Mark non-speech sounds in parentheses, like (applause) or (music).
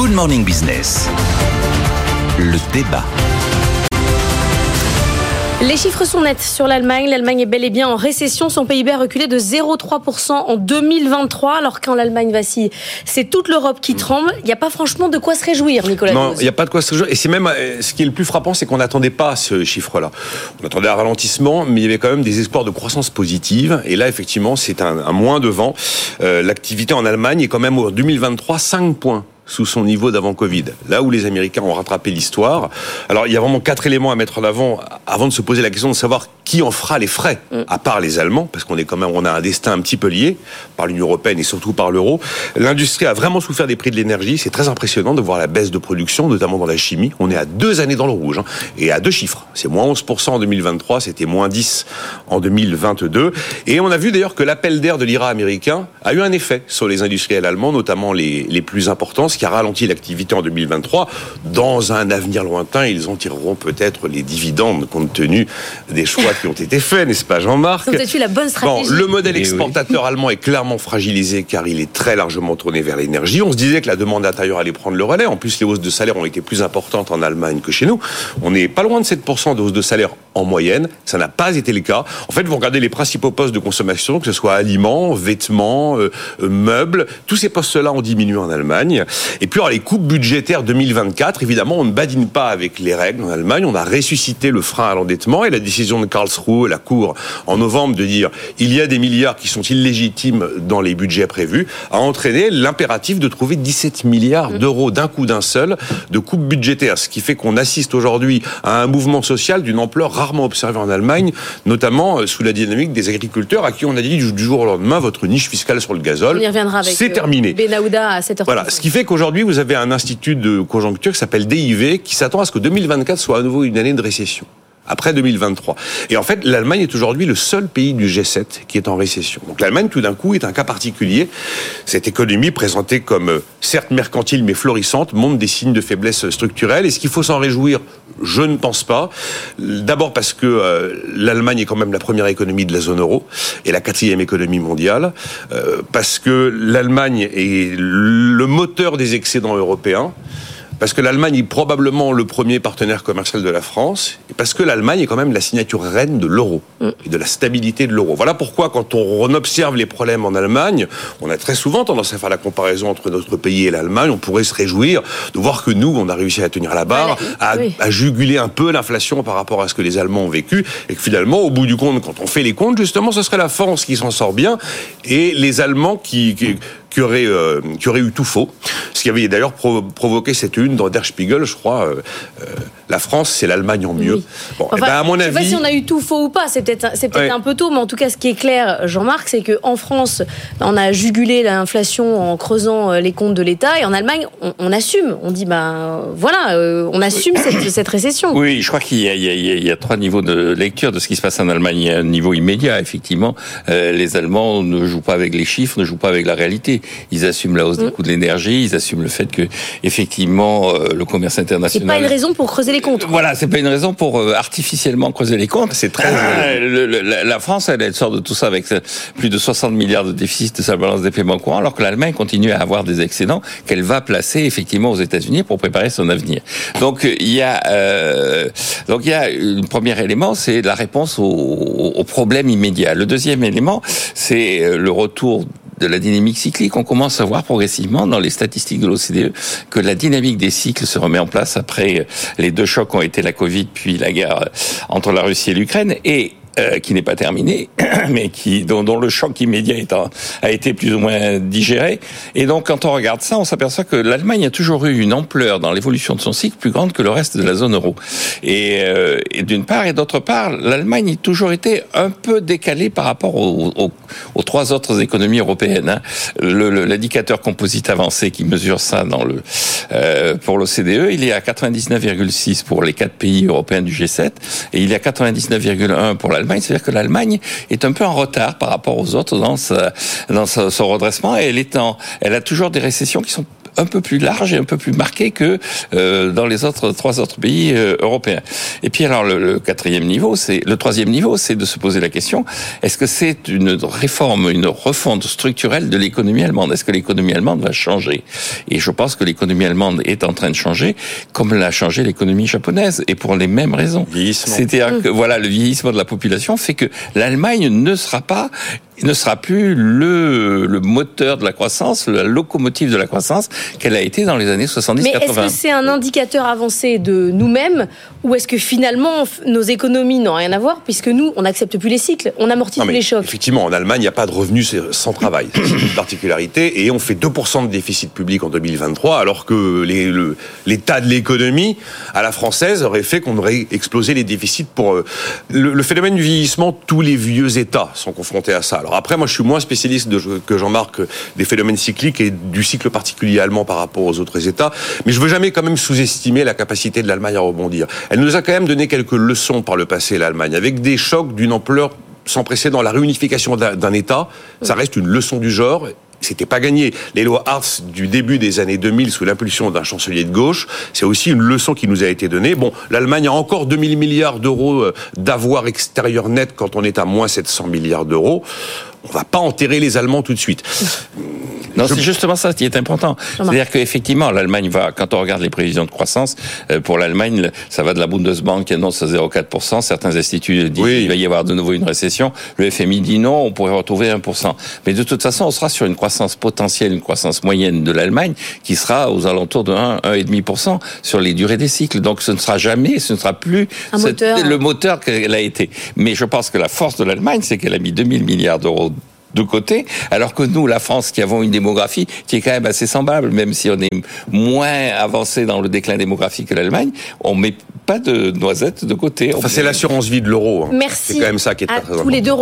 Good Morning Business. Le débat. Les chiffres sont nets sur l'Allemagne. L'Allemagne est bel et bien en récession. Son PIB a reculé de 0,3% en 2023, alors quand l'Allemagne vacille, c'est toute l'Europe qui tremble. Il n'y a pas franchement de quoi se réjouir, Nicolas. Non, il n'y a pas de quoi se réjouir. Et c'est même euh, ce qui est le plus frappant, c'est qu'on n'attendait pas ce chiffre-là. On attendait un ralentissement, mais il y avait quand même des espoirs de croissance positive. Et là, effectivement, c'est un, un moins de vent. Euh, L'activité en Allemagne est quand même en 2023 5 points sous son niveau d'avant Covid. Là où les Américains ont rattrapé l'histoire. Alors il y a vraiment quatre éléments à mettre en avant avant de se poser la question de savoir qui en fera les frais, mm. à part les Allemands, parce qu'on est quand même, on a un destin un petit peu lié par l'Union européenne et surtout par l'euro. L'industrie a vraiment souffert des prix de l'énergie. C'est très impressionnant de voir la baisse de production, notamment dans la chimie. On est à deux années dans le rouge hein, et à deux chiffres. C'est moins 11% en 2023, c'était moins 10 en 2022. Et on a vu d'ailleurs que l'appel d'air de l'IRA américain a eu un effet sur les industriels allemands, notamment les, les plus importants, ce qui a ralenti l'activité en 2023. Dans un avenir lointain, ils en tireront peut-être les dividendes compte tenu des choix qui ont été faits, n'est-ce pas, Jean-Marc la bonne stratégie. Bon, le modèle eh exportateur allemand est clairement fragilisé car il est très largement tourné vers l'énergie. On se disait que la demande intérieure allait prendre le relais. En plus, les hausses de salaire ont été plus importantes en Allemagne que chez nous. On n'est pas loin de 7% de hausse de salaire en moyenne. Ça n'a pas été le cas. En fait, vous regardez les principaux postes de consommation, que ce soit aliments, vêtements, euh, euh, meubles, tous ces postes-là ont diminué en Allemagne. Et puis, alors, les coupes budgétaires 2024, évidemment, on ne badine pas avec les règles en Allemagne. On a ressuscité le frein à l'endettement et la décision de Karlsruhe, la Cour, en novembre, de dire il y a des milliards qui sont illégitimes dans les budgets prévus, a entraîné l'impératif de trouver 17 milliards d'euros d'un coup d'un seul de coupes budgétaires. Ce qui fait qu'on assiste aujourd'hui à un mouvement social d'une ampleur rarement observé en Allemagne, notamment euh, sous la dynamique des agriculteurs à qui on a dit du jour au lendemain votre niche fiscale sur le gazole. On y reviendra avec c'est terminé. Euh, Benahouda à 7h. Voilà, ce qui fait qu'aujourd'hui vous avez un institut de conjoncture qui s'appelle DIV qui s'attend à ce que 2024 soit à nouveau une année de récession après 2023. Et en fait, l'Allemagne est aujourd'hui le seul pays du G7 qui est en récession. Donc l'Allemagne, tout d'un coup, est un cas particulier. Cette économie présentée comme euh, certes mercantile mais florissante montre des signes de faiblesse structurelle. Est-ce qu'il faut s'en réjouir? Je ne pense pas. D'abord parce que euh, l'Allemagne est quand même la première économie de la zone euro et la quatrième économie mondiale. Euh, parce que l'Allemagne est le moteur des excédents européens parce que l'Allemagne est probablement le premier partenaire commercial de la France, et parce que l'Allemagne est quand même la signature reine de l'euro mm. et de la stabilité de l'euro. Voilà pourquoi, quand on observe les problèmes en Allemagne, on a très souvent tendance à faire la comparaison entre notre pays et l'Allemagne. On pourrait se réjouir de voir que nous, on a réussi à tenir la barre, à, à juguler un peu l'inflation par rapport à ce que les Allemands ont vécu, et que finalement, au bout du compte, quand on fait les comptes, justement, ce serait la France qui s'en sort bien, et les Allemands qui, qui qui aurait, euh, qui aurait eu tout faux. Ce qui avait d'ailleurs provoqué cette une dans Der Spiegel, je crois. Euh, euh, la France, c'est l'Allemagne en mieux. Bon, eh ben, à mon je avis, sais pas si on a eu tout faux ou pas. C'est peut-être, c'est peut-être un peu tôt, mais en tout cas, ce qui est clair, Jean-Marc, c'est que en France, on a jugulé l'inflation en creusant les comptes de l'État, et en Allemagne, on, assume. On dit, ben voilà, on assume cette, cette, récession. Oui, je crois qu'il y, a, il y, a, il y a trois niveaux de lecture de ce qui se passe en Allemagne. Il y a un niveau immédiat, effectivement. les Allemands ne jouent pas avec les chiffres, ne jouent pas avec la réalité. Ils assument la hausse des mm. coûts de l'énergie, ils assument le fait que effectivement euh, le commerce international. C'est pas une raison pour creuser les comptes. Voilà, c'est pas une raison pour euh, artificiellement creuser les comptes. C'est très. Euh, la, France, elle, elle, sort de tout ça avec plus de 60 milliards de déficit de sa balance des paiements courants, alors que l'Allemagne continue à avoir des excédents qu'elle va placer effectivement aux États-Unis pour préparer son avenir. Donc il y a donc il y a un premier élément, c'est la réponse au, au problème immédiat. Le deuxième élément, c'est le retour de la dynamique cyclique. On commence à voir progressivement dans les statistiques de l'OCDE que la dynamique des cycles se remet en place après les deux chocs ont été la Covid puis la guerre entre la Russie et l'Ukraine. Et euh, qui n'est pas terminé, (clears throat) mais qui dont, dont, le choc immédiat a été plus ou moins digéré. Et donc, quand on regarde ça, on s'aperçoit que l'Allemagne a toujours eu une ampleur dans l'évolution de son cycle plus grande que le reste de la zone euro. Et, euh, d'une part, et d'autre part, l'Allemagne a toujours été un peu décalée par rapport aux, aux, aux trois autres économies européennes. Hein. L'indicateur composite avancé qui mesure ça dans le euh, pour l'OCDE, il est à 99,6 pour les quatre pays européens du G7 et il est à 99,1 pour la c'est-à-dire que l'Allemagne est un peu en retard par rapport aux autres dans, son redressement et elle elle a toujours des récessions qui sont un peu plus large et un peu plus marqué que euh, dans les autres trois autres pays euh, européens. Et puis alors le, quatrième niveau, c'est le troisième niveau, c'est de se poser la question est-ce que c'est une réforme, une refonte structurelle de l'économie allemande? Est-ce que l'économie allemande va changer? Et je pense que l'économie allemande est en train de changer, comme l'a changé l'économie japonaise, et pour les mêmes raisons. C'est-à-dire que voilà, le vieillissement de la population fait que l'Allemagne ne sera pas il ne sera plus le, le moteur de la croissance, la locomotive de la croissance qu'elle a été dans les années 70-80. Mais est-ce que c'est un indicateur avancé de nous-mêmes ou est-ce que finalement nos économies n'ont rien à voir puisque nous, on n'accepte plus les cycles, on amortit tous les chocs? Effectivement, en Allemagne, il n'y a pas de revenus sans travail. (coughs) C'est une particularité. Et on fait 2% de déficit public en 2023 alors que l'état de l'économie à la française aurait fait qu'on aurait explosé les déficits pour... Euh, le, le phénomène du vieillissement, tous les vieux États sont confrontés à ça. Alors après, moi, je suis moins spécialiste que Jean-Marc des phénomènes cycliques et du cycle particulier allemand par rapport aux autres États, mais je veux jamais quand même sous-estimer la capacité de l'Allemagne à rebondir. Elle nous a quand même donné quelques leçons par le passé, l'Allemagne, avec des chocs d'une ampleur sans précédent. La réunification d'un État, ça reste une leçon du genre c'était pas gagné. Les lois Hartz du début des années 2000 sous l'impulsion d'un chancelier de gauche, c'est aussi une leçon qui nous a été donnée. Bon, l'Allemagne a encore 2000 milliards d'euros euh, d'avoir extérieur net quand on est à moins 700 milliards d'euros on va pas enterrer les Allemands tout de suite. (laughs) Non, c'est justement ça qui est important. C'est-à-dire qu'effectivement, l'Allemagne va, quand on regarde les prévisions de croissance, euh, pour l'Allemagne, ça va de la Bundesbank qui annonce à 0,4%, certains instituts disent qu'il va y avoir de nouveau une récession, le FMI dit non, on pourrait retrouver 1%. Mais de toute façon, on sera sur une croissance potentielle, une croissance moyenne de l'Allemagne qui sera aux alentours de 1, 1,5% sur les durées des cycles. Donc ce ne sera jamais, ce ne sera plus le moteur qu'elle a été. Mais je pense que la force de l'Allemagne, c'est qu'elle a mis 2000 milliards d'euros de côté, alors que nous, la France, qui avons une démographie qui est quand même assez semblable, même si on est moins avancé dans le déclin démographique que l'Allemagne, on met pas de noisettes de côté. Enfin, c'est l'assurance vie de l'euro. Hein. Merci. C'est quand même ça qui est à tous les deux.